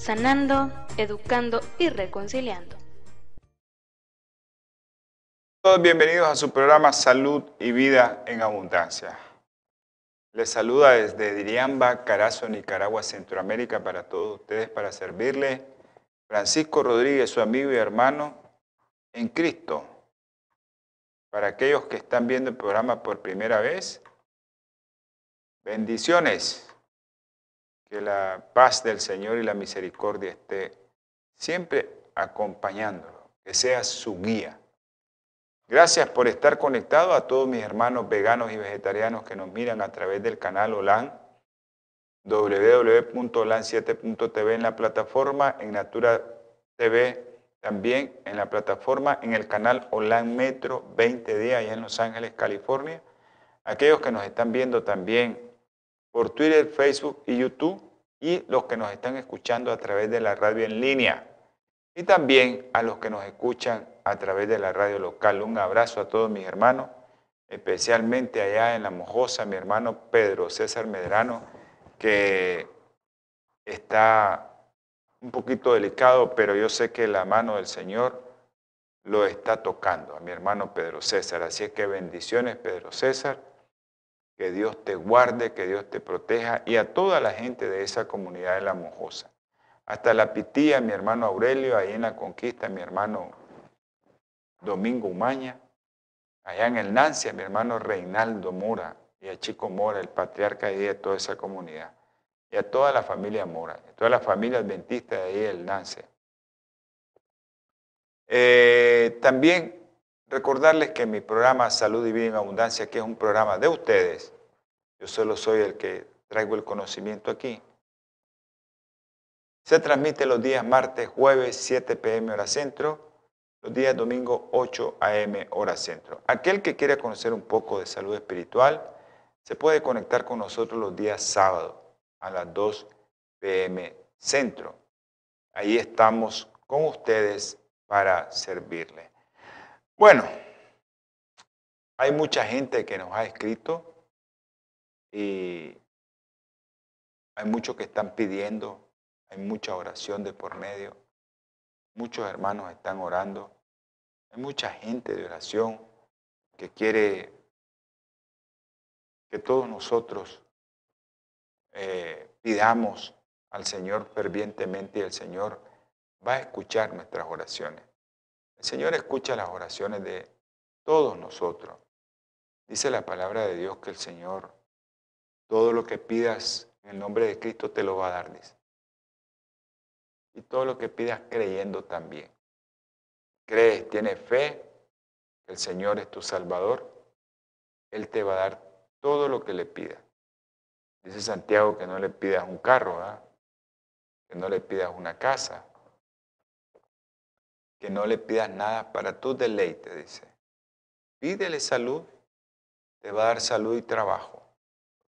sanando, educando y reconciliando. Todos bienvenidos a su programa Salud y Vida en Abundancia. Les saluda desde Diriamba, Carazo, Nicaragua, Centroamérica para todos ustedes para servirle Francisco Rodríguez, su amigo y hermano en Cristo. Para aquellos que están viendo el programa por primera vez, bendiciones. Que la paz del Señor y la misericordia esté siempre acompañándolo, que sea su guía. Gracias por estar conectado a todos mis hermanos veganos y vegetarianos que nos miran a través del canal OLAN, www.olan7.tv en la plataforma, en Natura TV también en la plataforma, en el canal OLAN Metro 20D allá en Los Ángeles, California. Aquellos que nos están viendo también por Twitter, Facebook y YouTube y los que nos están escuchando a través de la radio en línea y también a los que nos escuchan a través de la radio local. Un abrazo a todos mis hermanos, especialmente allá en La Mojosa, mi hermano Pedro César Medrano, que está un poquito delicado, pero yo sé que la mano del Señor lo está tocando a mi hermano Pedro César. Así es que bendiciones, Pedro César que Dios te guarde, que Dios te proteja y a toda la gente de esa comunidad de La Mojosa. Hasta la Pitía, mi hermano Aurelio, ahí en la Conquista, mi hermano Domingo Umaña, allá en el Nancia, mi hermano Reinaldo Mora y a Chico Mora, el patriarca de, toda esa comunidad, y a toda la familia Mora, a toda la familia adventista de ahí del Nancia. Eh, también Recordarles que mi programa Salud y Vida en Abundancia, que es un programa de ustedes, yo solo soy el que traigo el conocimiento aquí, se transmite los días martes, jueves, 7 pm hora centro, los días domingo, 8 am hora centro. Aquel que quiera conocer un poco de salud espiritual, se puede conectar con nosotros los días sábados a las 2 pm centro. Ahí estamos con ustedes para servirles. Bueno, hay mucha gente que nos ha escrito y hay muchos que están pidiendo, hay mucha oración de por medio, muchos hermanos están orando, hay mucha gente de oración que quiere que todos nosotros eh, pidamos al Señor fervientemente y el Señor va a escuchar nuestras oraciones. El Señor escucha las oraciones de todos nosotros. Dice la palabra de Dios que el Señor, todo lo que pidas en el nombre de Cristo te lo va a dar. Y todo lo que pidas creyendo también. Crees, tienes fe, el Señor es tu Salvador, Él te va a dar todo lo que le pidas. Dice Santiago que no le pidas un carro, que no le pidas una casa, que no le pidas nada para tu deleite, dice. Pídele salud, te va a dar salud y trabajo,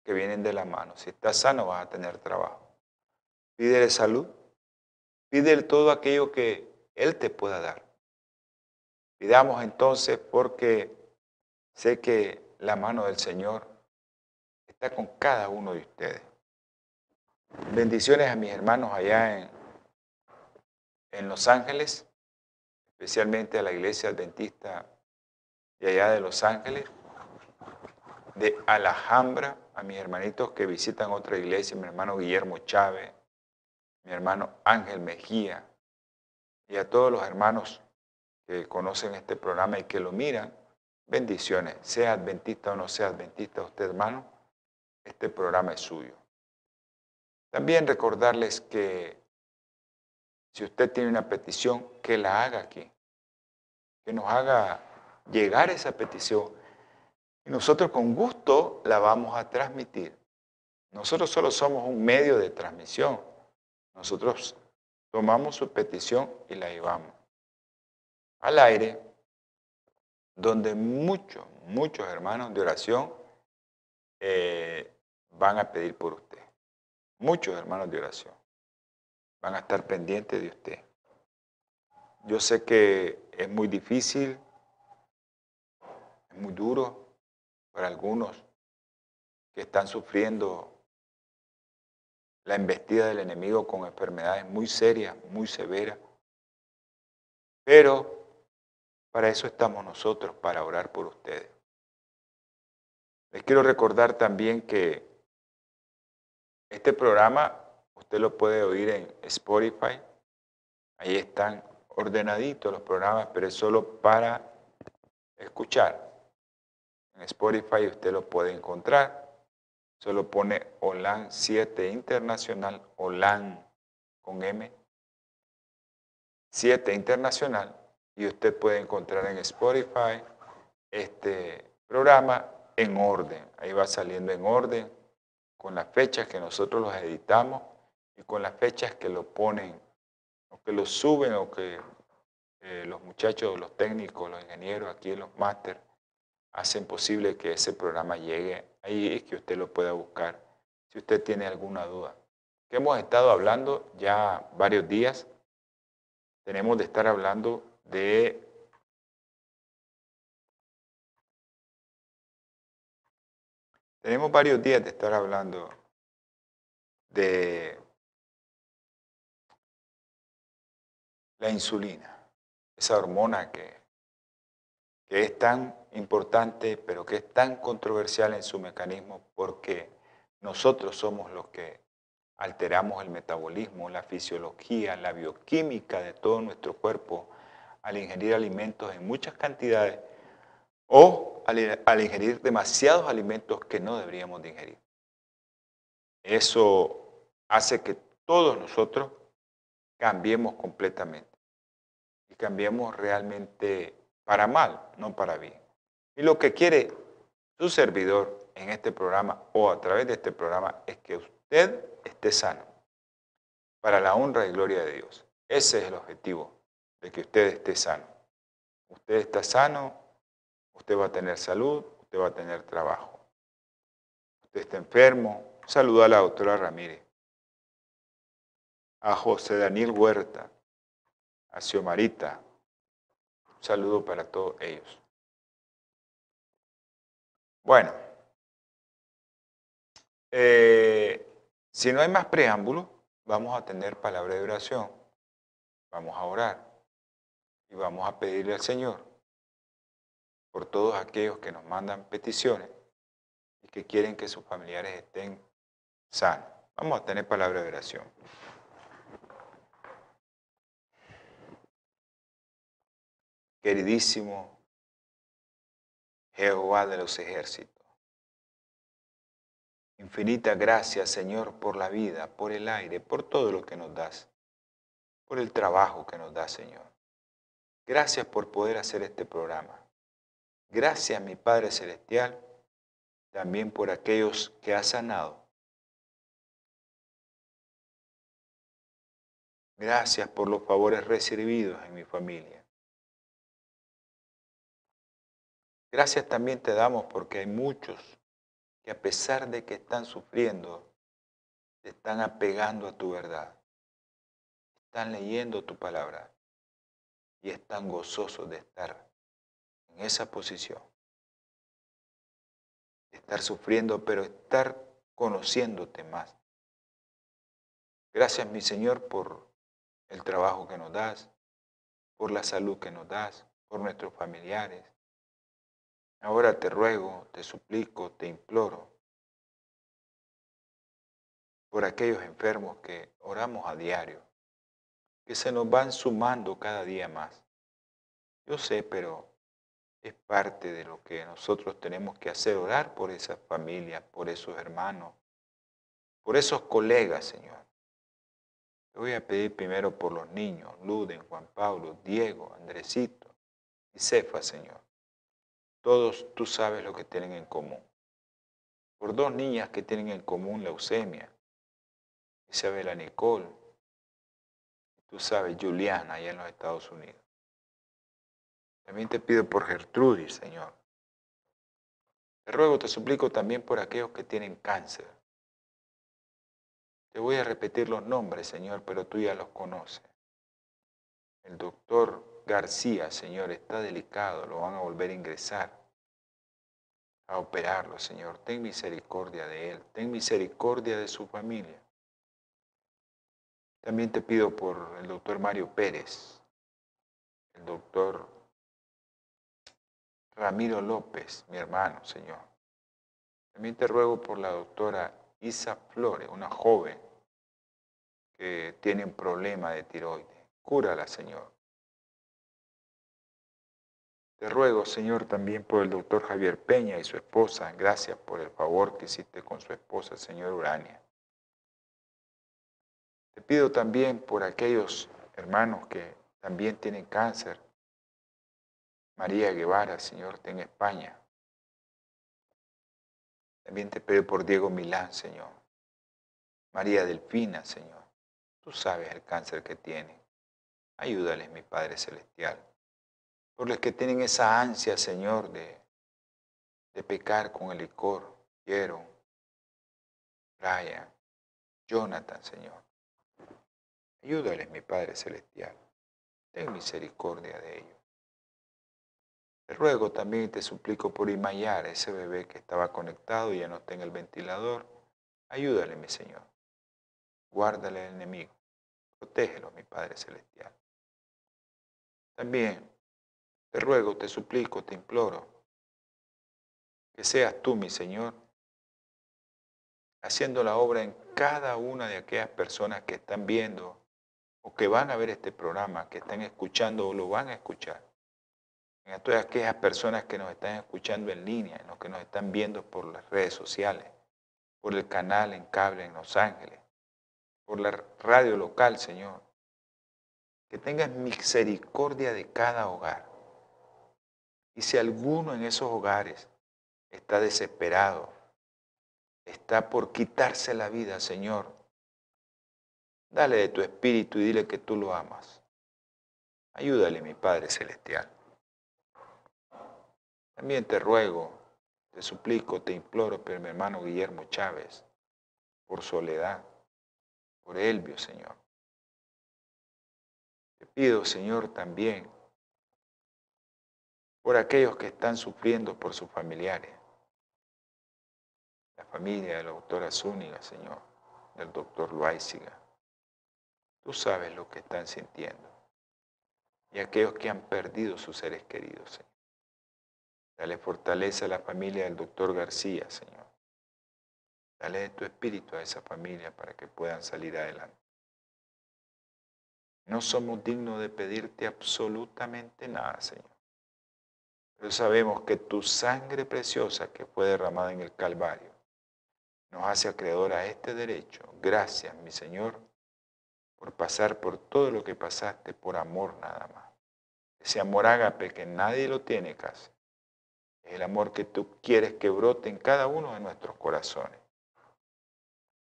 que vienen de la mano. Si estás sano vas a tener trabajo. Pídele salud, pídele todo aquello que Él te pueda dar. Pidamos entonces porque sé que la mano del Señor está con cada uno de ustedes. Bendiciones a mis hermanos allá en, en Los Ángeles especialmente a la iglesia adventista de allá de Los Ángeles, de Alhambra, a mis hermanitos que visitan otra iglesia, mi hermano Guillermo Chávez, mi hermano Ángel Mejía, y a todos los hermanos que conocen este programa y que lo miran, bendiciones. Sea adventista o no sea adventista usted, hermano, este programa es suyo. También recordarles que si usted tiene una petición, que la haga aquí. Que nos haga llegar esa petición. Y nosotros con gusto la vamos a transmitir. Nosotros solo somos un medio de transmisión. Nosotros tomamos su petición y la llevamos al aire, donde muchos, muchos hermanos de oración eh, van a pedir por usted. Muchos hermanos de oración van a estar pendientes de usted. Yo sé que es muy difícil, es muy duro para algunos que están sufriendo la embestida del enemigo con enfermedades muy serias, muy severas. Pero para eso estamos nosotros, para orar por ustedes. Les quiero recordar también que este programa usted lo puede oír en Spotify. Ahí están ordenaditos los programas, pero es solo para escuchar. En Spotify usted lo puede encontrar. Solo pone OLAN 7 Internacional, OLAN con M, 7 Internacional, y usted puede encontrar en Spotify este programa en orden. Ahí va saliendo en orden con las fechas que nosotros los editamos y con las fechas que lo ponen, o que lo suben, o que eh, los muchachos, los técnicos, los ingenieros aquí en los máster hacen posible que ese programa llegue ahí y que usted lo pueda buscar si usted tiene alguna duda. Que hemos estado hablando ya varios días, tenemos de estar hablando de Tenemos varios días de estar hablando de la insulina, esa hormona que, es tan importante, pero que es tan controversial en su mecanismo porque nosotros somos los que alteramos el metabolismo, la fisiología, la bioquímica de todo nuestro cuerpo al ingerir alimentos en muchas cantidades o al, ingerir demasiados alimentos que no deberíamos de ingerir. Eso hace que todos nosotros cambiemos completamente y cambiemos realmente para mal, no para bien. Y lo que quiere su servidor en este programa o a través de este programa es que usted esté sano para la honra y gloria de Dios. Ese es el objetivo, de que usted esté sano. Usted está sano, usted va a tener salud, usted va a tener trabajo. Usted está enfermo, saluda a la doctora Ramírez, a José Daniel Huerta, a Xiomarita. Un saludo para todos ellos. Bueno, eh, si no hay más preámbulos, vamos a tener palabra de oración. Vamos a orar y vamos a pedirle al Señor por todos aquellos que nos mandan peticiones y que quieren que sus familiares estén sanos. Vamos a tener palabra de oración. Queridísimo Jehová de los ejércitos. Infinita gracias, Señor, por la vida, por el aire, por todo lo que nos das, por el trabajo que nos das, Señor. Gracias por poder hacer este programa. Gracias, mi Padre Celestial, también por aquellos que has sanado. Gracias por los favores recibidos en mi familia. Gracias también te damos porque hay muchos que a pesar de que están sufriendo, están apegando a tu verdad. Están leyendo tu palabra y están gozosos de estar en esa posición. Estar sufriendo, pero estar conociéndote más. Gracias, mi Señor, por el trabajo que nos das, por la salud que nos das, por nuestros familiares, Ahora te ruego, te suplico, te imploro por aquellos enfermos que oramos a diario, que se nos van sumando cada día más. Yo sé, pero es parte de lo que nosotros tenemos que hacer, orar por esas familias, por esos hermanos, por esos colegas, Señor. Te voy a pedir primero por los niños, Luden, Juan Pablo, Diego, Andresito y Cefa, Señor. Todos tú sabes lo que tienen en común. Por dos niñas que tienen en común leucemia, Isabela Nicole, Tú sabes, Juliana, allá en los Estados Unidos. También te pido por Gertrudis, Señor. Te ruego, te suplico también por aquellos que tienen cáncer. Te voy a repetir los nombres, Señor, pero tú ya los conoces. El doctor García, Señor, está delicado, lo van a volver a ingresar, a operarlo, Señor. Ten misericordia de él, ten misericordia de su familia. También te pido por el doctor Mario Pérez, el doctor Ramiro López, mi hermano, Señor. También te ruego por la doctora Isa Flores, una joven que tiene un problema de tiroides. Cúrala, Señor. Te ruego, Señor, también por el doctor Javier Peña y su esposa. Gracias por el favor que hiciste con su esposa, Señor Urania. Te pido también por aquellos hermanos que también tienen cáncer María Guevara, Señor, está en España. También te pido por Diego Milán, Señor. María Delfina, Señor. Tú sabes el cáncer que tiene. Ayúdales, mi Padre Celestial. Por los que tienen esa ansia, Señor, de, de pecar con el licor. Quiero. Brian, Jonathan, Señor. Ayúdales, mi Padre Celestial. Ten misericordia de ellos. Te ruego también y te suplico por Imayar, ese bebé que estaba conectado y ya no está en el ventilador. Ayúdale, mi Señor. Guárdale al enemigo. Protégelo, mi Padre Celestial. También te ruego, te suplico, te imploro que seas tú, mi Señor, haciendo la obra en cada una de aquellas personas que están viendo o que van a ver este programa, que están escuchando o lo van a escuchar en todas aquellas personas que nos están escuchando en línea, en los que nos están viendo por las redes sociales, por el canal en cable en Los Ángeles, por la radio local, Señor. Que tengas misericordia de cada hogar. Y si alguno en esos hogares está desesperado, está por quitarse la vida, Señor, dale de tu espíritu y dile que tú lo amas. Ayúdale, mi Padre Celestial. También te ruego, te suplico, te imploro por mi hermano Guillermo Chávez, por Soledad, por Elvio, Señor. Te pido, Señor, también por aquellos que están sufriendo por sus familiares. La familia de la doctora Zúñiga, Señor, del doctor Loaiziga. Tú sabes lo que están sintiendo. Y aquellos que han perdido sus seres queridos, Señor. Dale fortaleza a la familia del doctor García, Señor. Dale de tu espíritu a esa familia para que puedan salir adelante. No somos dignos de pedirte absolutamente nada, Señor. Pero sabemos que tu sangre preciosa que fue derramada en el Calvario nos hace acreedor a este derecho. Gracias, mi Señor, por pasar por todo lo que pasaste por amor nada más. Ese amor ágape que nadie lo tiene casi el amor que tú quieres que brote en cada uno de nuestros corazones.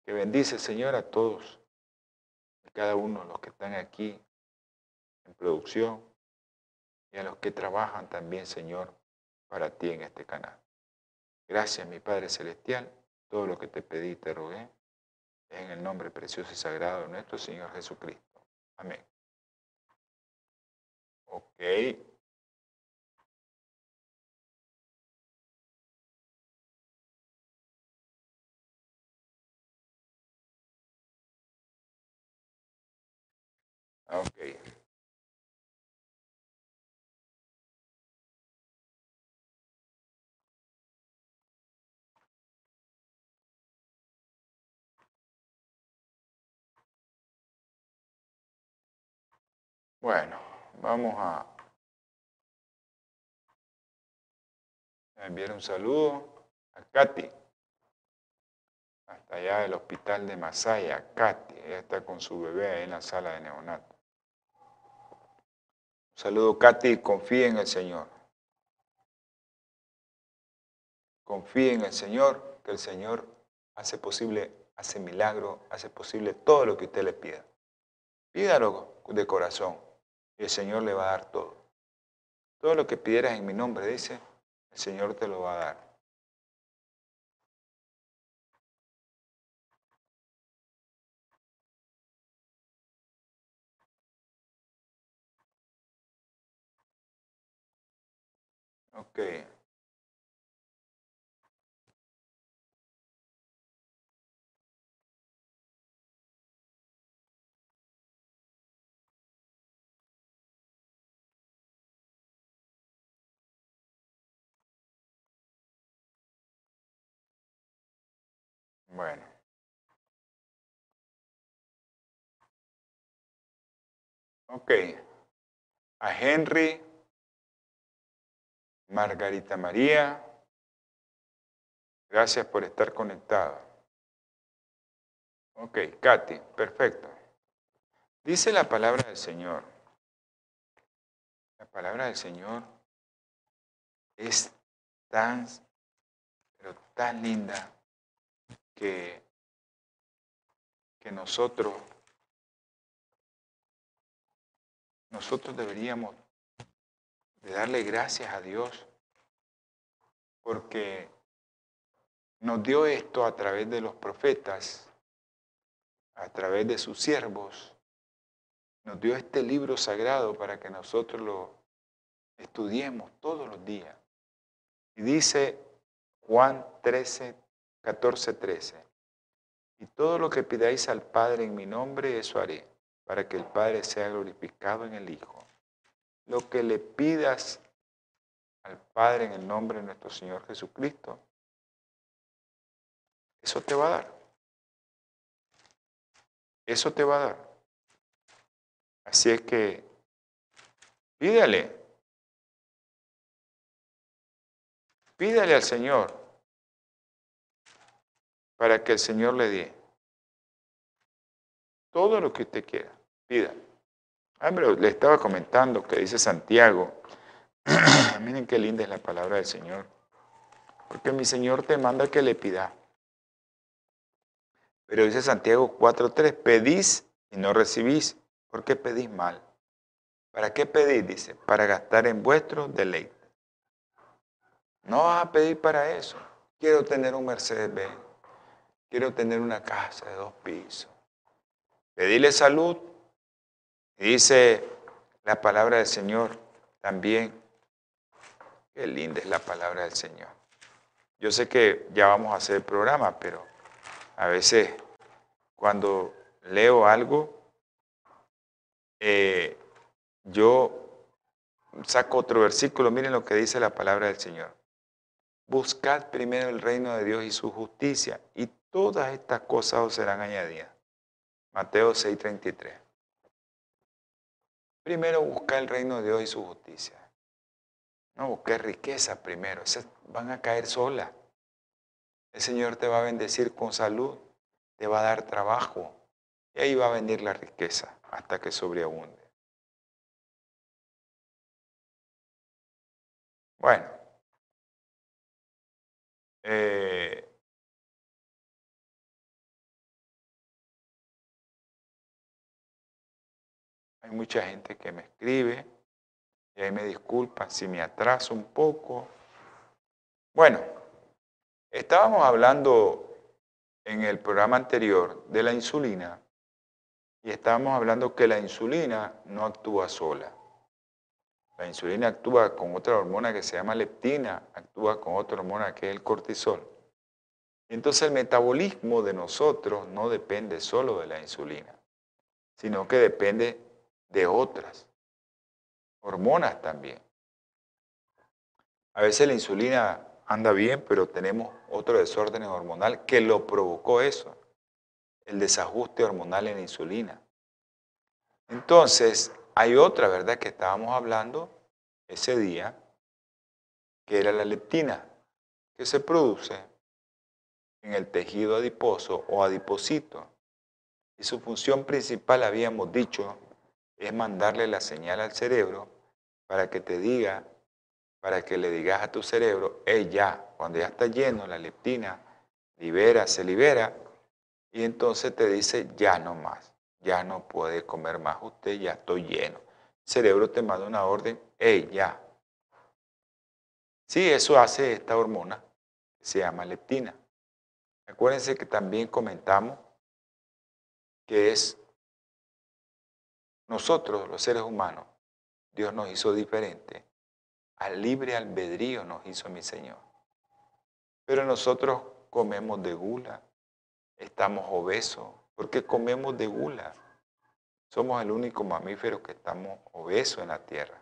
Que bendice, Señor, a todos y cada uno de los que están aquí en producción y a los que trabajan también, Señor, para ti en este canal. Gracias, mi Padre Celestial. Todo lo que te pedí te rogué es en el nombre precioso y sagrado de nuestro Señor Jesucristo. Amén. Ok. Ok. Bueno, vamos a enviar un saludo a Katy, hasta allá del hospital de Masaya, Katy, ella está con su bebé ahí en la sala de neonato. Saludo, Katy. Confíe en el Señor. Confíe en el Señor, que el Señor hace posible, hace milagro, hace posible todo lo que usted le pida. Pídalo de corazón y el Señor le va a dar todo. Todo lo que pidieras en mi nombre, dice, el Señor te lo va a dar. Ok. Bueno. Ok. A Henry, Margarita María, gracias por estar conectada. Ok, Katy, perfecto. Dice la palabra del Señor. La palabra del Señor es tan, pero tan linda que, nosotros, nosotros deberíamos de darle gracias a Dios porque nos dio esto a través de los profetas, a través de sus siervos, nos dio este libro sagrado para que nosotros lo estudiemos todos los días. Y dice Juan 13, 14, 13. Y todo lo que pidáis al Padre en mi nombre, eso haré, para que el Padre sea glorificado en el Hijo. Lo que le pidas al Padre en el nombre de nuestro Señor Jesucristo, eso te va a dar. Eso te va a dar. Así es que pídale. Pídale al Señor para que el Señor le dé todo lo que usted quiera. Pida. Ah, pero le estaba comentando que dice Santiago. Miren qué linda es la palabra del Señor. Porque mi Señor te manda que le pida. Pero dice Santiago 4.3, pedís y no recibís. ¿Por qué pedís mal? ¿Para qué pedís? Dice, para gastar en vuestro deleite. No vas a pedir para eso. Quiero tener un Mercedes Benz. Quiero tener una casa de dos pisos. Pedirle salud. Y dice la palabra del Señor también. Qué linda es la palabra del Señor. Yo sé que ya vamos a hacer el programa, pero a veces cuando leo algo, eh, yo saco otro versículo. Miren lo que dice la palabra del Señor. Buscad primero el reino de Dios y su justicia, y Todas estas cosas os serán añadidas. Mateo 6:33. Primero busca el reino de Dios y su justicia. No busques riqueza primero, esas van a caer solas. El Señor te va a bendecir con salud, te va a dar trabajo y ahí va a venir la riqueza hasta que sobreabunde. Bueno, eh, Hay mucha gente que me escribe y ahí me disculpan si me atraso un poco. Bueno, estábamos hablando en el programa anterior de la insulina y estábamos hablando que la insulina no actúa sola. La insulina actúa con otra hormona que se llama leptina, actúa con otra hormona que es el cortisol. Entonces el metabolismo de nosotros no depende solo de la insulina, sino que depende de otras hormonas también. A veces la insulina anda bien, pero tenemos otro desorden hormonal que lo provocó eso, el desajuste hormonal en la insulina. Entonces, hay otra, ¿verdad?, que estábamos hablando ese día, que era la leptina, que se produce en el tejido adiposo o adiposito. Y su función principal, habíamos dicho, es mandarle la señal al cerebro para que te diga, para que le digas a tu cerebro, hey, ya, cuando ya está lleno, la leptina libera, se libera, y entonces te dice, ya no más, ya no puede comer más usted, ya estoy lleno. El cerebro te manda una orden, hey, ya. Sí, eso hace esta hormona, se llama leptina. Acuérdense que también comentamos que es nosotros, los seres humanos, Dios nos hizo diferente. Al libre albedrío nos hizo mi Señor. Pero nosotros comemos de gula, estamos obesos, porque comemos de gula. Somos el único mamífero que estamos obesos en la tierra.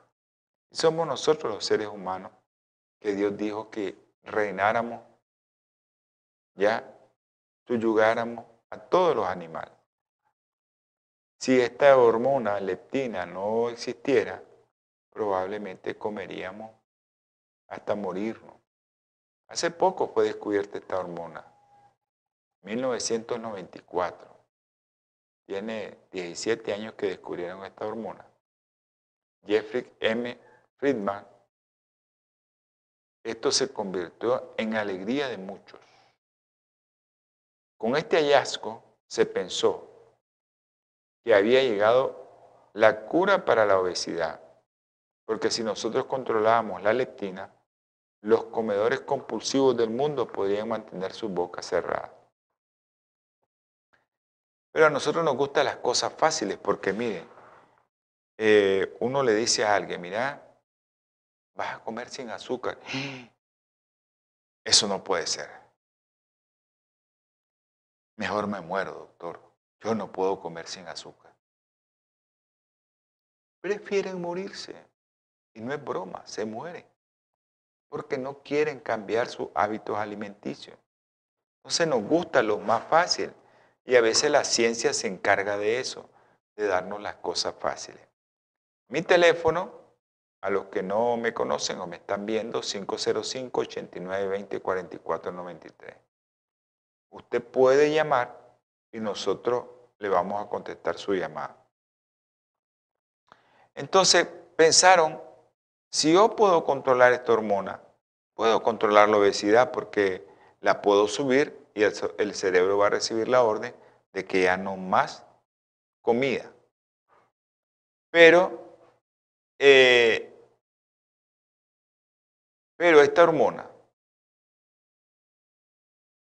Y somos nosotros los seres humanos que Dios dijo que reináramos, ya subyugáramos a todos los animales. Si esta hormona leptina no existiera, probablemente comeríamos hasta morirnos. Hace poco fue descubierta esta hormona, 1994. Tiene 17 años que descubrieron esta hormona. Jeffrey M. Friedman. Esto se convirtió en alegría de muchos. Con este hallazgo se pensó que había llegado la cura para la obesidad, porque si nosotros controlábamos la leptina, los comedores compulsivos del mundo podrían mantener su boca cerrada. Pero a nosotros nos gustan las cosas fáciles porque, miren, eh, uno le dice a alguien, mira, vas a comer sin azúcar. Eso no puede ser. Mejor me muero, doctor. Yo no puedo comer sin azúcar. Prefieren morirse. Y no es broma, se mueren. Porque no quieren cambiar sus hábitos alimenticios. Entonces nos gusta lo más fácil. Y a veces la ciencia se encarga de eso, de darnos las cosas fáciles. Mi teléfono, a los que no me conocen o me están viendo, 505-8920-4493. Usted puede llamar y nosotros le vamos a contestar su llamada. Entonces pensaron, si yo puedo controlar esta hormona, puedo controlar la obesidad porque la puedo subir y el, cerebro va a recibir la orden de que ya no más comida. Pero, eh, pero esta hormona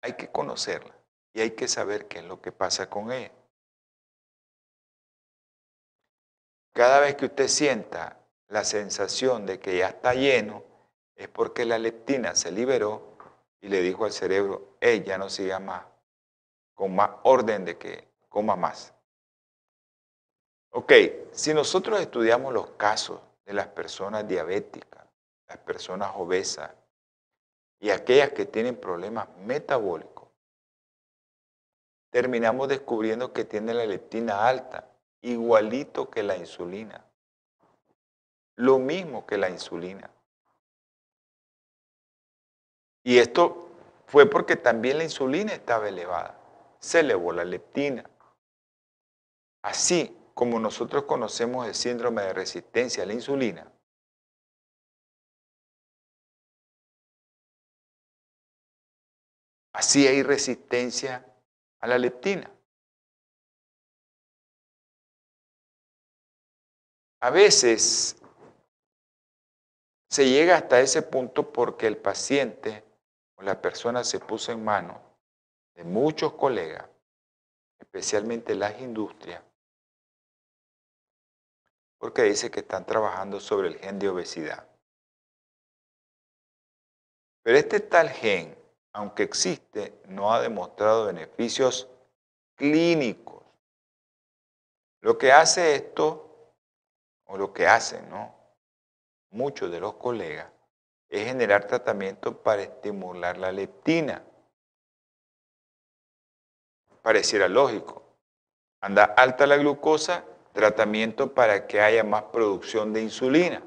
hay que conocerla hay que saber qué es lo que pasa con ella. Cada vez que usted sienta la sensación de que ya está lleno, es porque la leptina se liberó y le dijo al cerebro, ella no siga más, con más orden de que coma más. Ok, si nosotros estudiamos los casos de las personas diabéticas, las personas obesas y aquellas que tienen problemas metabólicos, terminamos descubriendo que tiene la leptina alta, igualito que la insulina. Lo mismo que la insulina. Y esto fue porque también la insulina estaba elevada. Se elevó la leptina. Así como nosotros conocemos el síndrome de resistencia a la insulina, así hay resistencia a la leptina. A veces se llega hasta ese punto porque el paciente o la persona se puso en manos de muchos colegas, especialmente las industrias, porque dice que están trabajando sobre el gen de obesidad. Pero este tal gen aunque existe, no ha demostrado beneficios clínicos. Lo que hace esto, o lo que hacen, ¿no? Muchos de los colegas, es generar tratamiento para estimular la leptina. Pareciera lógico. Anda alta la glucosa, tratamiento para que haya más producción de insulina.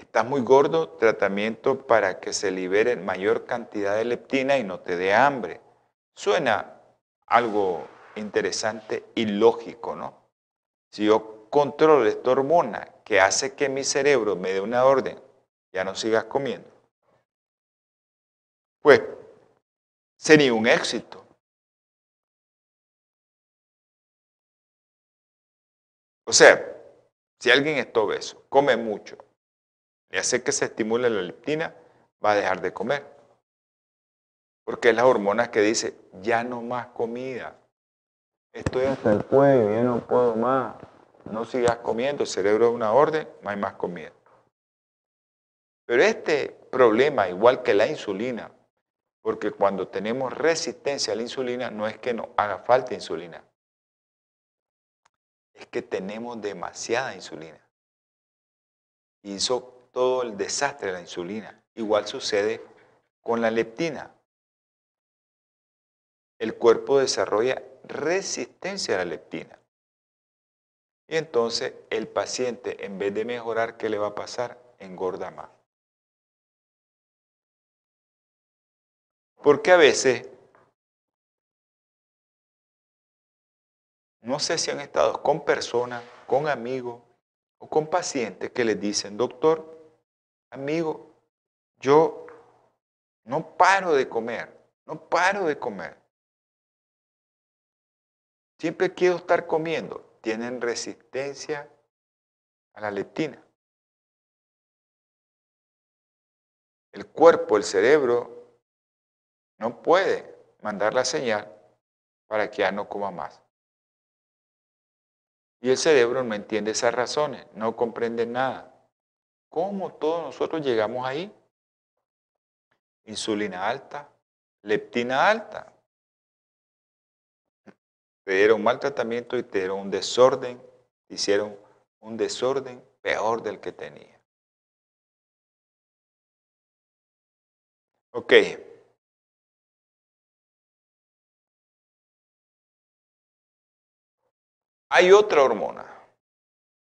Estás muy gordo, tratamiento para que se libere mayor cantidad de leptina y no te dé hambre. Suena algo interesante y lógico, ¿no? Si yo controlo esta hormona que hace que mi cerebro me dé una orden, ya no sigas comiendo, pues sería un éxito. O sea, si alguien está obeso, come mucho, y hace que se estimule la leptina, va a dejar de comer. Porque es la hormona que dice, ya no más comida. Estoy hasta el cuello, ya no puedo más. No sigas comiendo, el cerebro es una orden, no hay más comida. Pero este problema, igual que la insulina, porque cuando tenemos resistencia a la insulina, no es que nos haga falta insulina, es que tenemos demasiada insulina. Y hizo todo el desastre de la insulina. Igual sucede con la leptina. El cuerpo desarrolla resistencia a la leptina. Y entonces el paciente, en vez de mejorar, ¿qué le va a pasar? Engorda más. Porque a veces, no sé si han estado con personas, con amigos o con pacientes que les dicen, doctor, amigo, yo no paro de comer, no paro de comer. Siempre quiero estar comiendo. Tienen resistencia a la leptina. El cuerpo, el cerebro, no puede mandar la señal para que ya no coma más. Y el cerebro no entiende esas razones, no comprende nada. ¿Cómo todos nosotros llegamos ahí? Insulina alta, leptina alta. Te dieron mal tratamiento y te dieron un desorden, hicieron un desorden peor del que tenía. Ok. Hay otra hormona,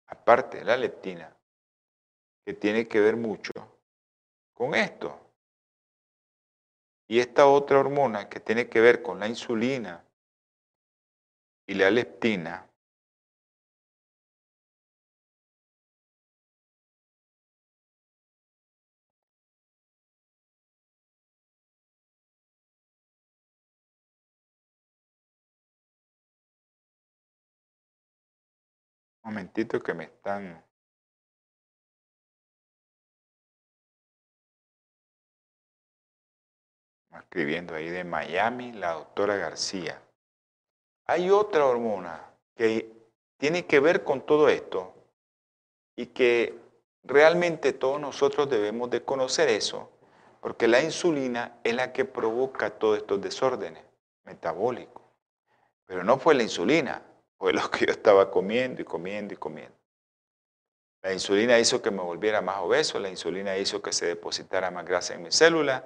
aparte de la leptina, que tiene que ver mucho con esto. Y esta otra hormona que tiene que ver con la insulina y la leptina, Un momentito que me están escribiendo ahí de Miami, la doctora García. Hay otra hormona que tiene que ver con todo esto y que realmente todos nosotros debemos de conocer eso, porque la insulina es la que provoca todos estos desórdenes metabólicos. Pero no fue la insulina, fue lo que yo estaba comiendo y comiendo y comiendo. La insulina hizo que me volviera más obeso, la insulina hizo que se depositara más grasa en mi célula,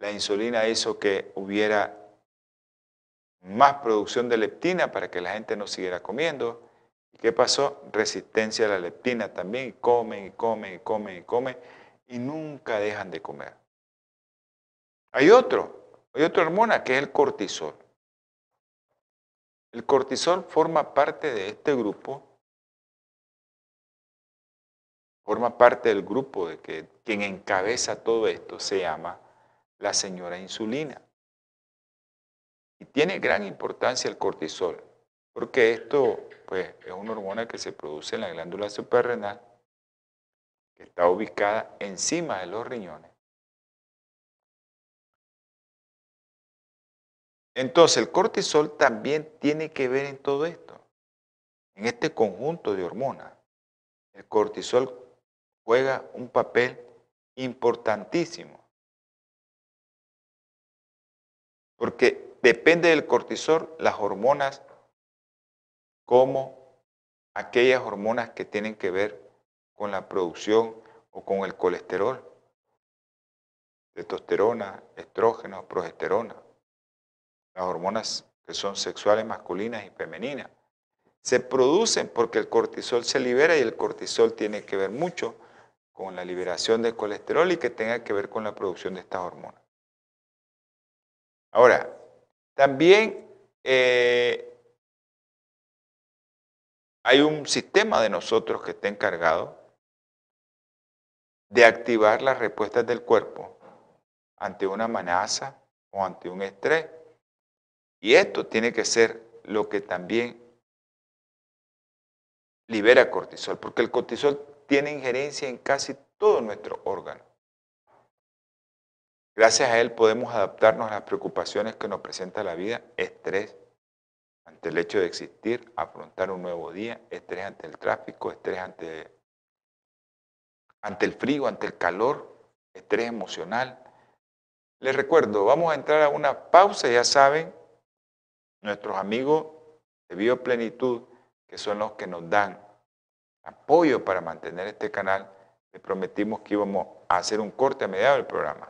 la insulina hizo que hubiera más producción de leptina para que la gente no siguiera comiendo. ¿Y qué pasó? Resistencia a la leptina también, y comen y comen y comen y comen y nunca dejan de comer. Hay otro, hay otra hormona que es el cortisol. El cortisol forma parte de este grupo, forma parte del grupo de que quien encabeza todo esto se llama la señora insulina. Y tiene gran importancia el cortisol, porque esto pues, es una hormona que se produce en la glándula suprarrenal, que está ubicada encima de los riñones. Entonces el cortisol también tiene que ver en todo esto, en este conjunto de hormonas. El cortisol juega un papel importantísimo, porque depende del cortisol las hormonas como aquellas hormonas que tienen que ver con la producción o con el colesterol, testosterona, estrógeno, progesterona las hormonas que son sexuales masculinas y femeninas, se producen porque el cortisol se libera y el cortisol tiene que ver mucho con la liberación de colesterol y que tenga que ver con la producción de estas hormonas. Ahora, también eh, hay un sistema de nosotros que está encargado de activar las respuestas del cuerpo ante una amenaza o ante un estrés. Y esto tiene que ser lo que también libera cortisol, porque el cortisol tiene injerencia en casi todo nuestro órgano. Gracias a él podemos adaptarnos a las preocupaciones que nos presenta la vida, estrés ante el hecho de existir, afrontar un nuevo día, estrés ante el tráfico, estrés ante, ante el frío, ante el calor, estrés emocional. Les recuerdo, vamos a entrar a una pausa, ya saben, nuestros amigos de Bioplenitud, que son los que nos dan apoyo para mantener este canal, les prometimos que íbamos a hacer un corte a mediados del programa.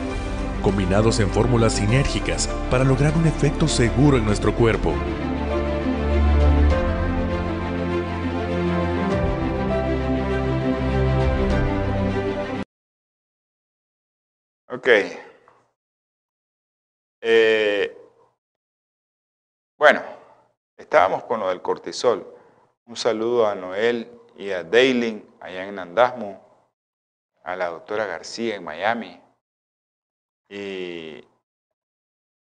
combinados en fórmulas sinérgicas para lograr un efecto seguro en nuestro cuerpo. Ok. Eh, bueno, estábamos con lo del cortisol. Un saludo a Noel y a Daylin allá en Nandasmo, a la doctora García en Miami, y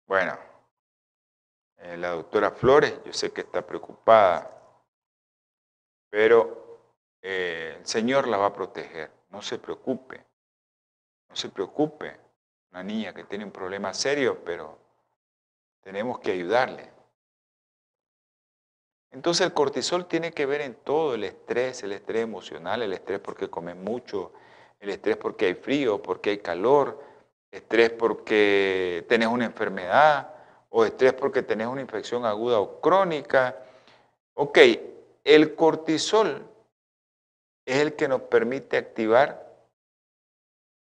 bueno, eh, la doctora Flores, yo sé que está preocupada, pero eh, el Señor la va a proteger. No se preocupe, no se preocupe. Una niña que tiene un problema serio, pero tenemos que ayudarle. Entonces el cortisol tiene que ver en todo, el estrés, el estrés emocional, el estrés porque comes mucho, el estrés porque hay frío, porque hay calor, estrés porque tenés una enfermedad o estrés porque tenés una infección aguda o crónica. Ok, el cortisol es el que nos permite activar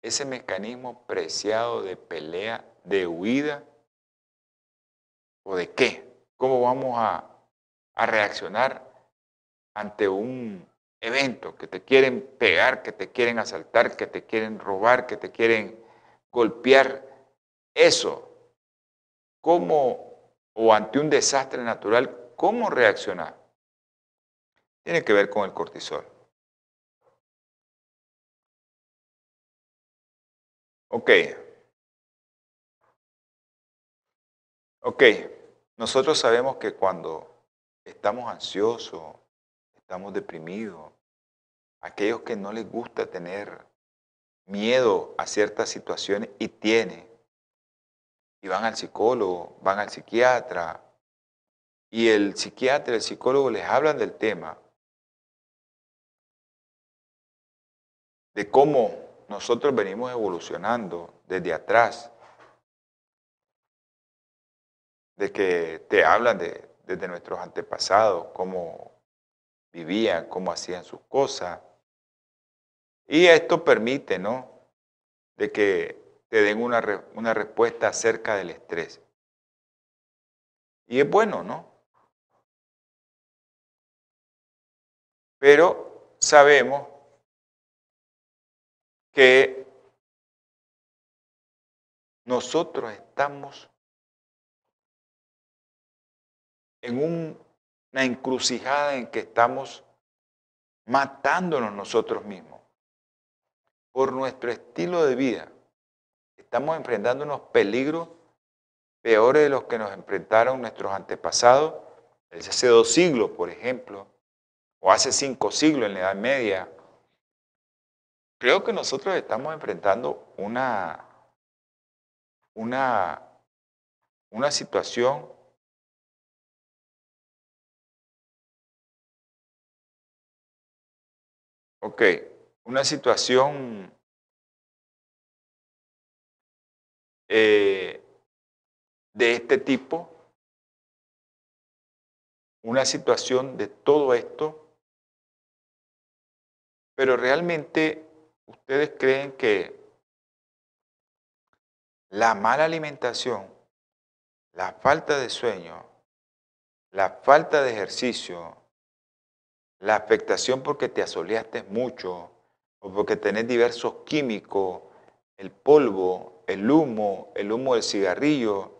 ese mecanismo preciado de pelea, de huida o de qué. ¿Cómo vamos a, a reaccionar ante un evento que te quieren pegar, que te quieren asaltar, que te quieren robar, que te quieren golpear eso, cómo, o ante un desastre natural, cómo reaccionar. Tiene que ver con el cortisol. Ok. Ok, nosotros sabemos que cuando estamos ansiosos, estamos deprimidos, aquellos que no les gusta tener miedo a ciertas situaciones y tiene, y van al psicólogo, van al psiquiatra, y el psiquiatra, el psicólogo les hablan del tema, de cómo nosotros venimos evolucionando desde atrás, de que te hablan de, desde nuestros antepasados, cómo vivían, cómo hacían sus cosas, y esto permite, ¿no? De que te den una, una respuesta acerca del estrés. Y es bueno, ¿no? Pero sabemos que nosotros estamos en una encrucijada en que estamos matándonos nosotros mismos por nuestro estilo de vida, estamos enfrentando unos peligros peores de los que nos enfrentaron nuestros antepasados, hace dos siglos, por ejemplo, o hace cinco siglos en la Edad Media. Creo que nosotros estamos enfrentando una, una, una situación Ok, una situación eh, de este tipo, una situación de todo esto, pero realmente ustedes creen que la mala alimentación, la falta de sueño, la falta de ejercicio, la afectación porque te asoleaste mucho o porque tenés diversos químicos, el polvo, el humo, el humo del cigarrillo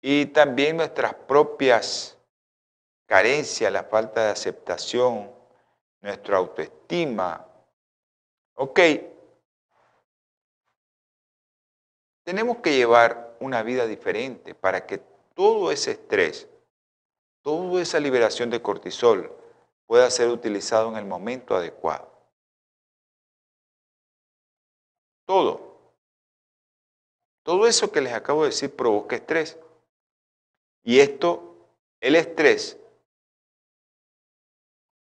y también nuestras propias carencias, la falta de aceptación, nuestra autoestima. Ok, tenemos que llevar una vida diferente para que todo ese estrés, toda esa liberación de cortisol pueda ser utilizado en el momento adecuado. Todo. Todo eso que les acabo de decir provoca estrés. Y esto, el estrés,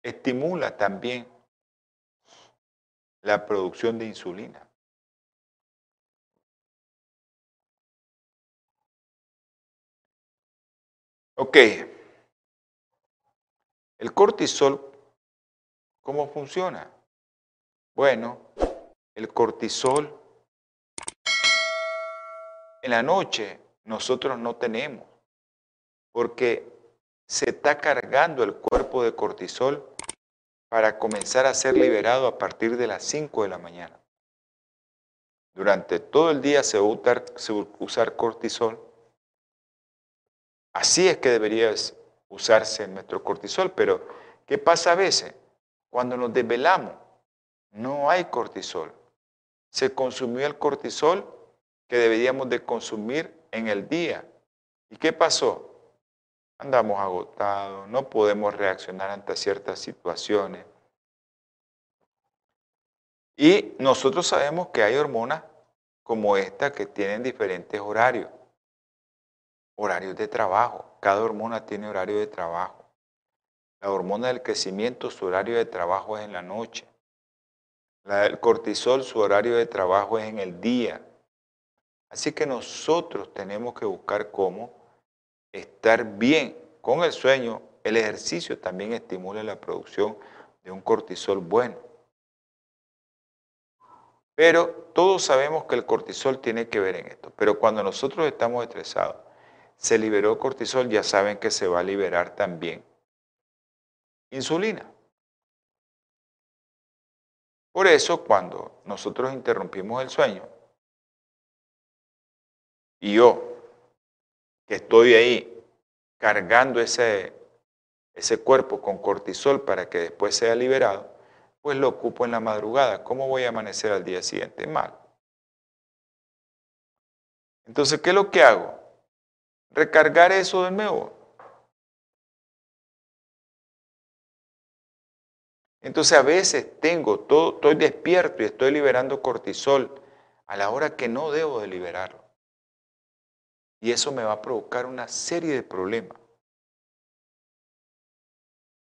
estimula también la producción de insulina. Ok. El cortisol, ¿cómo funciona? Bueno, el cortisol en la noche nosotros no tenemos, porque se está cargando el cuerpo de cortisol para comenzar a ser liberado a partir de las 5 de la mañana. Durante todo el día se va a usar cortisol. Así es que debería usarse nuestro cortisol, pero ¿qué pasa a veces? Cuando nos desvelamos, no hay cortisol. Se consumió el cortisol que deberíamos de consumir en el día. ¿Y qué pasó? andamos agotados, no podemos reaccionar ante ciertas situaciones. Y nosotros sabemos que hay hormonas como esta que tienen diferentes horarios, horarios de trabajo. Cada hormona tiene horario de trabajo. La hormona del crecimiento, su horario de trabajo es en la noche. La del cortisol, su horario de trabajo es en el día. Así que nosotros tenemos que buscar cómo estar bien con el sueño, el ejercicio también estimula la producción de un cortisol bueno. Pero todos sabemos que el cortisol tiene que ver en esto. Pero cuando nosotros estamos estresados, se liberó cortisol, ya saben que se va a liberar también insulina. Por eso cuando nosotros interrumpimos el sueño, y yo que estoy ahí cargando ese, ese cuerpo con cortisol para que después sea liberado, pues lo ocupo en la madrugada. ¿Cómo voy a amanecer al día siguiente? Mal. Entonces, ¿qué es lo que hago? Recargar eso de nuevo. Entonces a veces tengo todo, estoy despierto y estoy liberando cortisol a la hora que no debo de liberarlo. Y eso me va a provocar una serie de problemas.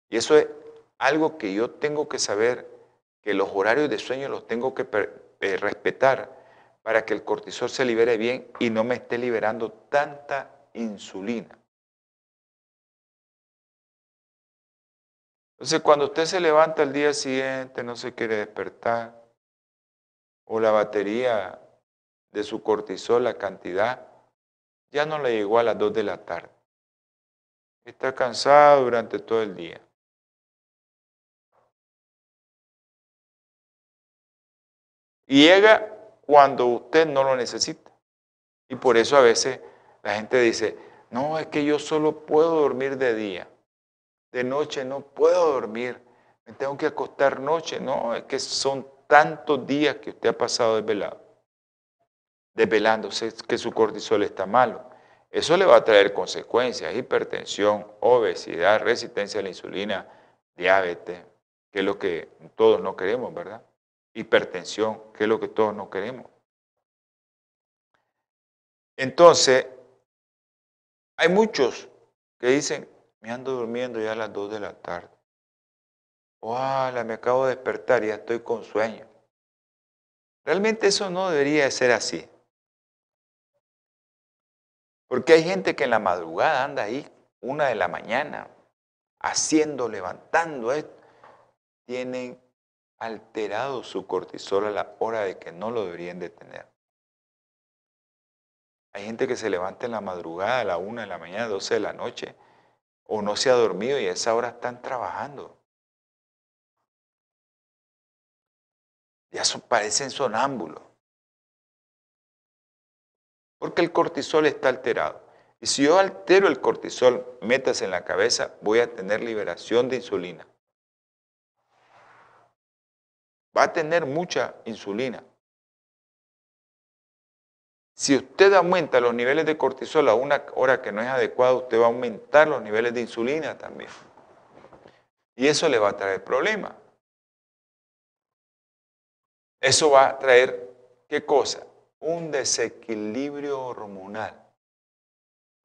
Y eso es algo que yo tengo que saber, que los horarios de sueño los tengo que eh, respetar para que el cortisol se libere bien y no me esté liberando tanta insulina. Entonces, cuando usted se levanta al día siguiente, no se quiere despertar, o la batería de su cortisol, la cantidad, ya no le llegó a las 2 de la tarde. Está cansado durante todo el día. Y llega cuando usted no lo necesita. Y por eso a veces la gente dice, no, es que yo solo puedo dormir de día. De noche no puedo dormir. Me tengo que acostar noche. No, es que son tantos días que usted ha pasado desvelado desvelándose que su cortisol está malo. Eso le va a traer consecuencias, hipertensión, obesidad, resistencia a la insulina, diabetes, que es lo que todos no queremos, ¿verdad? Hipertensión, que es lo que todos no queremos. Entonces, hay muchos que dicen, me ando durmiendo ya a las 2 de la tarde. ¡Hala! Me acabo de despertar y ya estoy con sueño. Realmente eso no debería ser así. Porque hay gente que en la madrugada anda ahí, una de la mañana, haciendo, levantando esto. Tienen alterado su cortisol a la hora de que no lo deberían de tener. Hay gente que se levanta en la madrugada, a la una de la mañana, 12 de la noche, o no se ha dormido y a esa hora están trabajando. Ya son, parecen sonámbulos. Porque el cortisol está alterado. Y si yo altero el cortisol, metas en la cabeza, voy a tener liberación de insulina. Va a tener mucha insulina. Si usted aumenta los niveles de cortisol a una hora que no es adecuada, usted va a aumentar los niveles de insulina también. Y eso le va a traer problemas. Eso va a traer, ¿qué cosa? Un desequilibrio hormonal.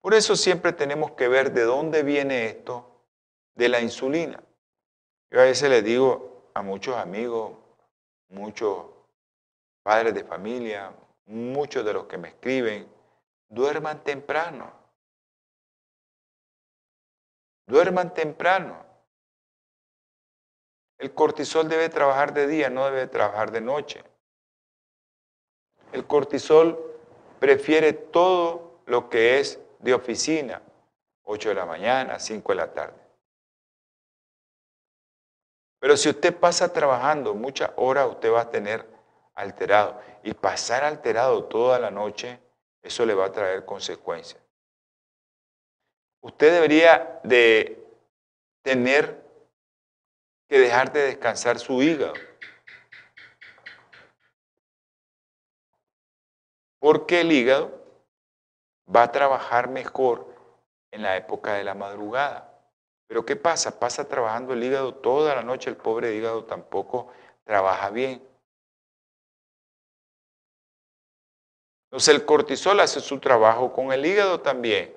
Por eso siempre tenemos que ver de dónde viene esto de la insulina. Yo a veces les digo a muchos amigos, muchos padres de familia, muchos de los que me escriben, duerman temprano. Duerman temprano. El cortisol debe trabajar de día, no debe trabajar de noche. El cortisol prefiere todo lo que es de oficina, 8 de la mañana, 5 de la tarde. Pero si usted pasa trabajando muchas horas, usted va a tener alterado. Y pasar alterado toda la noche, eso le va a traer consecuencias. Usted debería de tener que dejar de descansar su hígado. Porque el hígado va a trabajar mejor en la época de la madrugada. Pero ¿qué pasa? Pasa trabajando el hígado toda la noche, el pobre hígado tampoco trabaja bien. Entonces el cortisol hace su trabajo con el hígado también.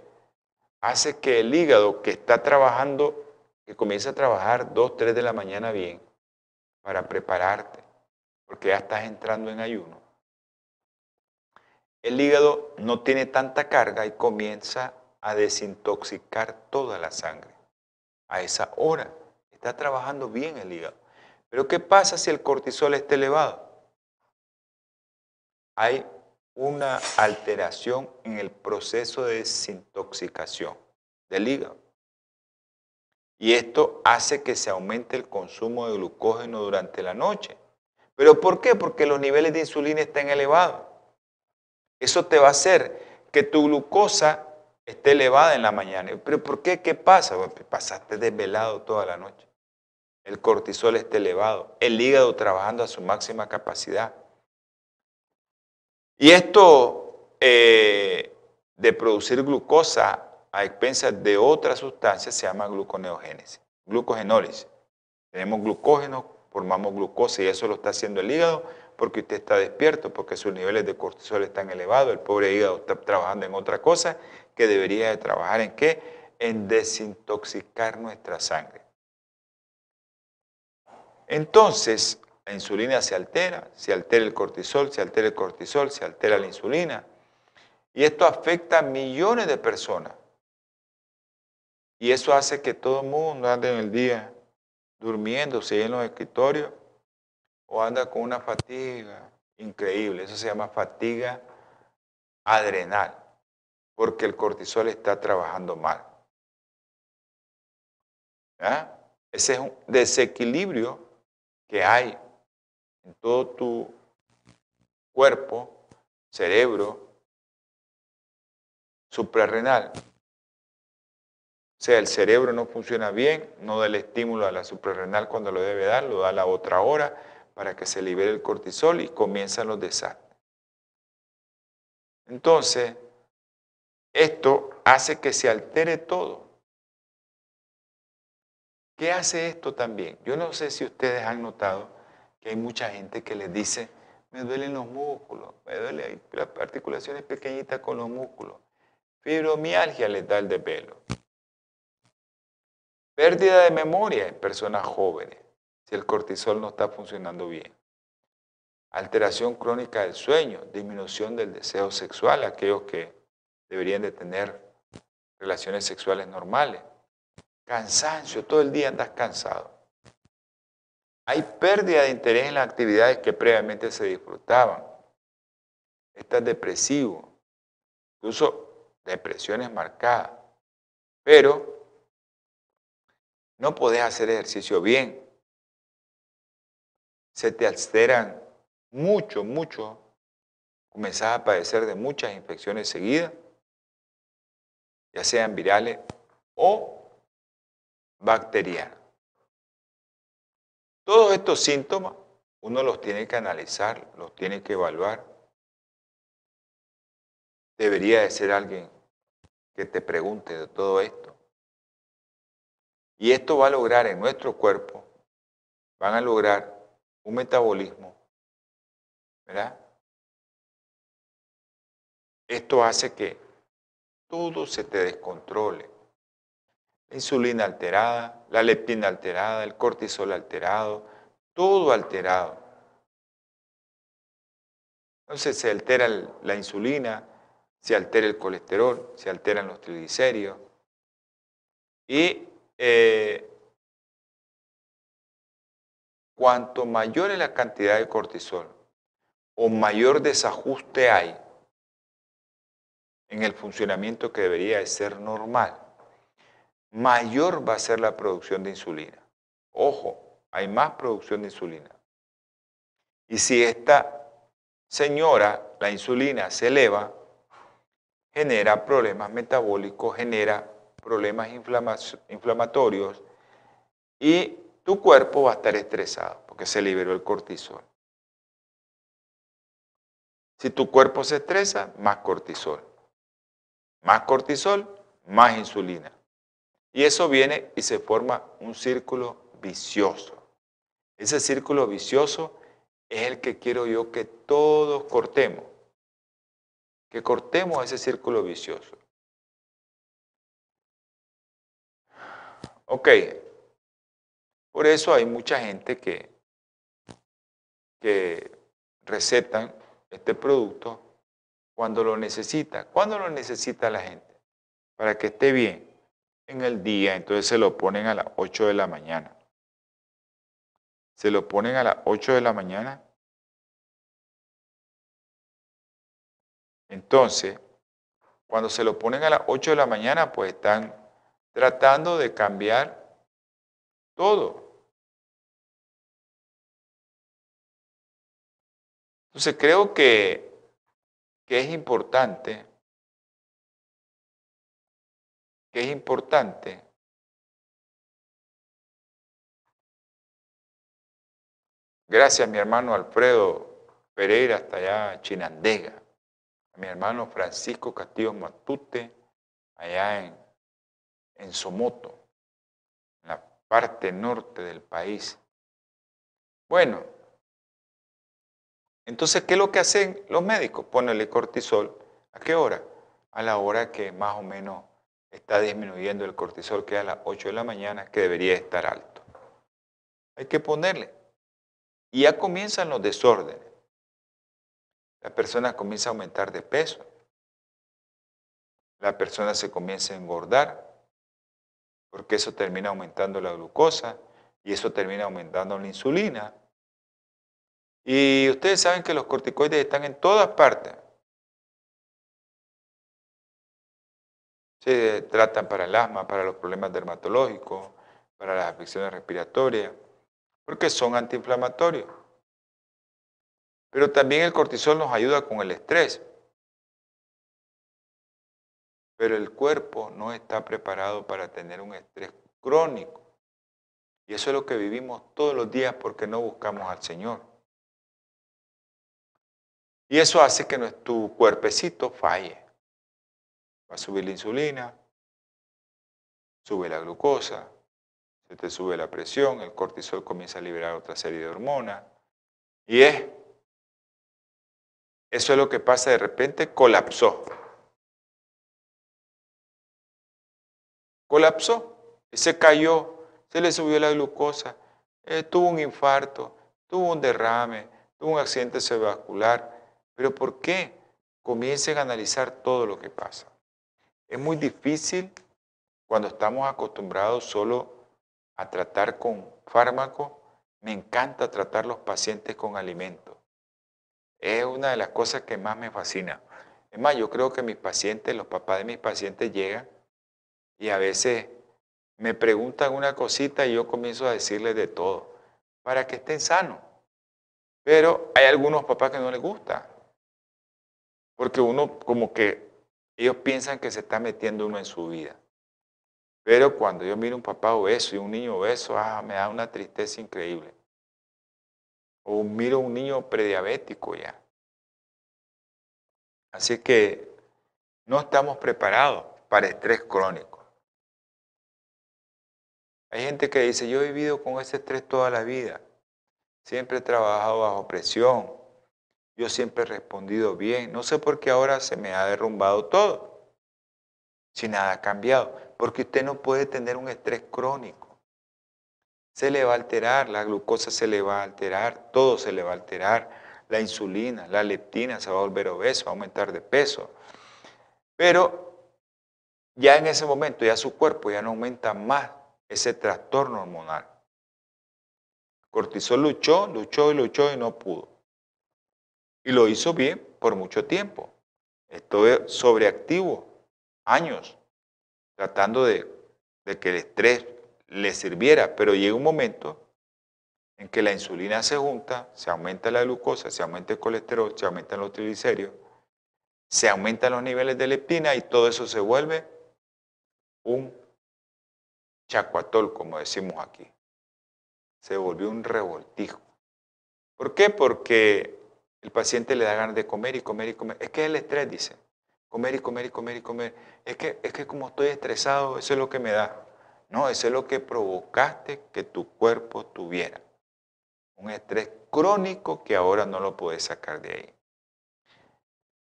Hace que el hígado que está trabajando, que comience a trabajar 2, 3 de la mañana bien, para prepararte, porque ya estás entrando en ayuno. El hígado no tiene tanta carga y comienza a desintoxicar toda la sangre. A esa hora está trabajando bien el hígado. Pero ¿qué pasa si el cortisol está elevado? Hay una alteración en el proceso de desintoxicación del hígado. Y esto hace que se aumente el consumo de glucógeno durante la noche. ¿Pero por qué? Porque los niveles de insulina están elevados. Eso te va a hacer que tu glucosa esté elevada en la mañana. ¿Pero por qué? ¿Qué pasa? Pues pasaste desvelado toda la noche. El cortisol está elevado. El hígado trabajando a su máxima capacidad. Y esto eh, de producir glucosa a expensas de otras sustancias se llama gluconeogénesis, glucogenólisis. Tenemos glucógeno, formamos glucosa y eso lo está haciendo el hígado porque usted está despierto, porque sus niveles de cortisol están elevados, el pobre hígado está trabajando en otra cosa que debería de trabajar en qué? En desintoxicar nuestra sangre. Entonces, la insulina se altera, se altera el cortisol, se altera el cortisol, se altera la insulina. Y esto afecta a millones de personas. Y eso hace que todo el mundo ande en el día durmiendo, en los escritorios, o anda con una fatiga increíble. Eso se llama fatiga adrenal, porque el cortisol está trabajando mal. Ese es un desequilibrio que hay en todo tu cuerpo, cerebro, suprarrenal. O sea, el cerebro no funciona bien, no da el estímulo a la suprarrenal cuando lo debe dar, lo da a la otra hora para que se libere el cortisol y comienzan los desastres. Entonces, esto hace que se altere todo. ¿Qué hace esto también? Yo no sé si ustedes han notado que hay mucha gente que les dice, me duelen los músculos, me duelen las articulaciones pequeñitas con los músculos. Fibromialgia letal de pelo. Pérdida de memoria en personas jóvenes, si el cortisol no está funcionando bien. Alteración crónica del sueño, disminución del deseo sexual, aquellos que deberían de tener relaciones sexuales normales. Cansancio, todo el día andas cansado. Hay pérdida de interés en las actividades que previamente se disfrutaban. Estás depresivo, incluso depresiones marcadas. Pero no podés hacer ejercicio bien. Se te alteran mucho, mucho, comenzás a padecer de muchas infecciones seguidas, ya sean virales o bacterianas. Todos estos síntomas uno los tiene que analizar, los tiene que evaluar. Debería de ser alguien que te pregunte de todo esto. Y esto va a lograr en nuestro cuerpo, van a lograr un metabolismo, ¿verdad? Esto hace que todo se te descontrole. Insulina alterada, la leptina alterada, el cortisol alterado, todo alterado. Entonces se altera la insulina, se altera el colesterol, se alteran los triglicéridos. Y eh, cuanto mayor es la cantidad de cortisol o mayor desajuste hay en el funcionamiento que debería de ser normal, mayor va a ser la producción de insulina. Ojo, hay más producción de insulina. Y si esta señora, la insulina, se eleva, genera problemas metabólicos, genera problemas inflamatorios y tu cuerpo va a estar estresado porque se liberó el cortisol. Si tu cuerpo se estresa, más cortisol. Más cortisol, más insulina. Y eso viene y se forma un círculo vicioso. Ese círculo vicioso es el que quiero yo que todos cortemos. Que cortemos ese círculo vicioso. Ok. Por eso hay mucha gente que, que recetan este producto cuando lo necesita. ¿Cuándo lo necesita la gente? Para que esté bien en el día, entonces se lo ponen a las 8 de la mañana. Se lo ponen a las 8 de la mañana. Entonces, cuando se lo ponen a las 8 de la mañana, pues están tratando de cambiar todo. Entonces creo que, que es importante, que es importante Gracias mi hermano Alfredo Pereira, hasta allá Chinandega. A mi hermano Francisco Castillo Matute, allá en, en Somoto, en la parte norte del país. Bueno, entonces, ¿qué es lo que hacen los médicos? Ponerle cortisol. ¿A qué hora? A la hora que más o menos está disminuyendo el cortisol, que es a las 8 de la mañana, que debería estar alto. Hay que ponerle. Y ya comienzan los desórdenes. La persona comienza a aumentar de peso. La persona se comienza a engordar, porque eso termina aumentando la glucosa y eso termina aumentando la insulina. Y ustedes saben que los corticoides están en todas partes. Se tratan para el asma, para los problemas dermatológicos, para las afecciones respiratorias porque son antiinflamatorios. Pero también el cortisol nos ayuda con el estrés. Pero el cuerpo no está preparado para tener un estrés crónico. Y eso es lo que vivimos todos los días porque no buscamos al Señor. Y eso hace que nuestro cuerpecito falle. Va a subir la insulina, sube la glucosa, se te sube la presión, el cortisol comienza a liberar otra serie de hormonas. Y es, eso es lo que pasa de repente, colapsó. Colapsó, se cayó, se le subió la glucosa, eh, tuvo un infarto, tuvo un derrame, tuvo un accidente cerebrovascular. ¿Pero por qué? Comiencen a analizar todo lo que pasa. Es muy difícil cuando estamos acostumbrados solo a tratar con fármacos, me encanta tratar los pacientes con alimentos. Es una de las cosas que más me fascina. Es más, yo creo que mis pacientes, los papás de mis pacientes llegan y a veces me preguntan una cosita y yo comienzo a decirles de todo para que estén sanos. Pero hay algunos papás que no les gusta. Porque uno como que ellos piensan que se está metiendo uno en su vida. Pero cuando yo miro un papá obeso y un niño obeso, ah, me da una tristeza increíble. O miro un niño prediabético ya. Así que no estamos preparados para estrés crónico. Hay gente que dice, yo he vivido con ese estrés toda la vida. Siempre he trabajado bajo presión. Yo siempre he respondido bien. No sé por qué ahora se me ha derrumbado todo. Si nada ha cambiado. Porque usted no puede tener un estrés crónico. Se le va a alterar, la glucosa se le va a alterar, todo se le va a alterar. La insulina, la leptina se va a volver obeso, va a aumentar de peso. Pero ya en ese momento, ya su cuerpo ya no aumenta más ese trastorno hormonal. Cortisol luchó, luchó y luchó y no pudo. Y lo hizo bien por mucho tiempo. Estuve sobreactivo años tratando de, de que el estrés le sirviera, pero llega un momento en que la insulina se junta, se aumenta la glucosa, se aumenta el colesterol, se aumentan los triglicéridos, se aumentan los niveles de leptina y todo eso se vuelve un chacuatol, como decimos aquí. Se volvió un revoltijo. ¿Por qué? Porque el paciente le da ganas de comer y comer y comer. Es que es el estrés, dice. Comer y comer y comer y comer. Es que, es que como estoy estresado, eso es lo que me da. No, eso es lo que provocaste que tu cuerpo tuviera. Un estrés crónico que ahora no lo puedes sacar de ahí.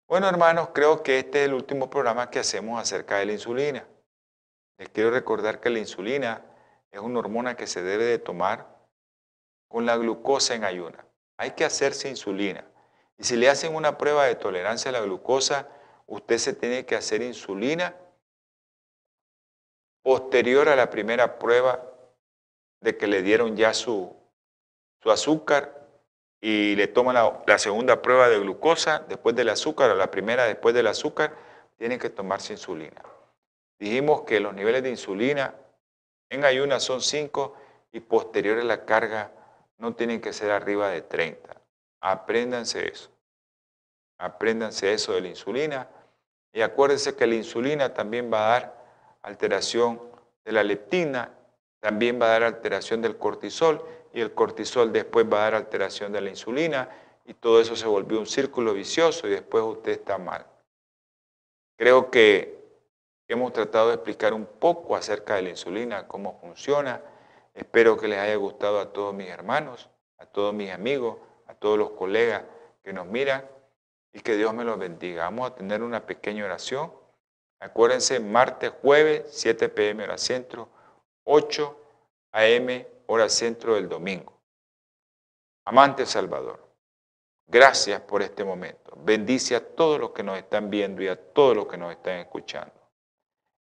Bueno, hermanos, creo que este es el último programa que hacemos acerca de la insulina. Les quiero recordar que la insulina es una hormona que se debe de tomar con la glucosa en ayuna. Hay que hacerse insulina. Y si le hacen una prueba de tolerancia a la glucosa, usted se tiene que hacer insulina posterior a la primera prueba de que le dieron ya su, su azúcar y le toman la, segunda prueba de glucosa después del azúcar o la primera después del azúcar, tiene que tomarse insulina. Dijimos que los niveles de insulina en ayunas son 5 y posteriores a la carga no tienen que ser arriba de 30. Apréndanse eso. Apréndanse eso de la insulina y acuérdense que la insulina también va a dar alteración de la leptina, también va a dar alteración del cortisol y el cortisol después va a dar alteración de la insulina y todo eso se volvió un círculo vicioso y después usted está mal. Creo que hemos tratado de explicar un poco acerca de la insulina, cómo funciona. Espero que les haya gustado a todos mis hermanos, a todos mis amigos, a todos los colegas que nos miran y que Dios me los bendiga. Vamos a tener una pequeña oración. Acuérdense, martes, jueves, 7 pm hora centro, 8 am hora centro del domingo. Amante Salvador, gracias por este momento. Bendice a todos los que nos están viendo y a todos los que nos están escuchando.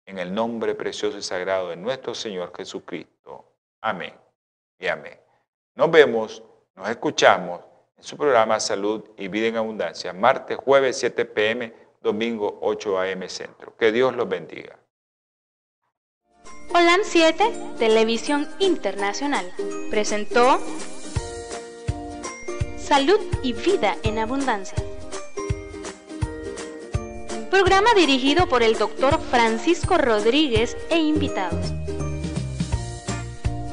En el nombre precioso y sagrado de nuestro Señor Jesucristo. Amén y amén. Nos vemos, nos escuchamos en su programa Salud y Vida en Abundancia, martes, jueves, 7 pm, domingo, 8 am centro. Que Dios los bendiga. Holan 7, Televisión Internacional, presentó Salud y Vida en Abundancia. Programa dirigido por el doctor Francisco Rodríguez e invitados.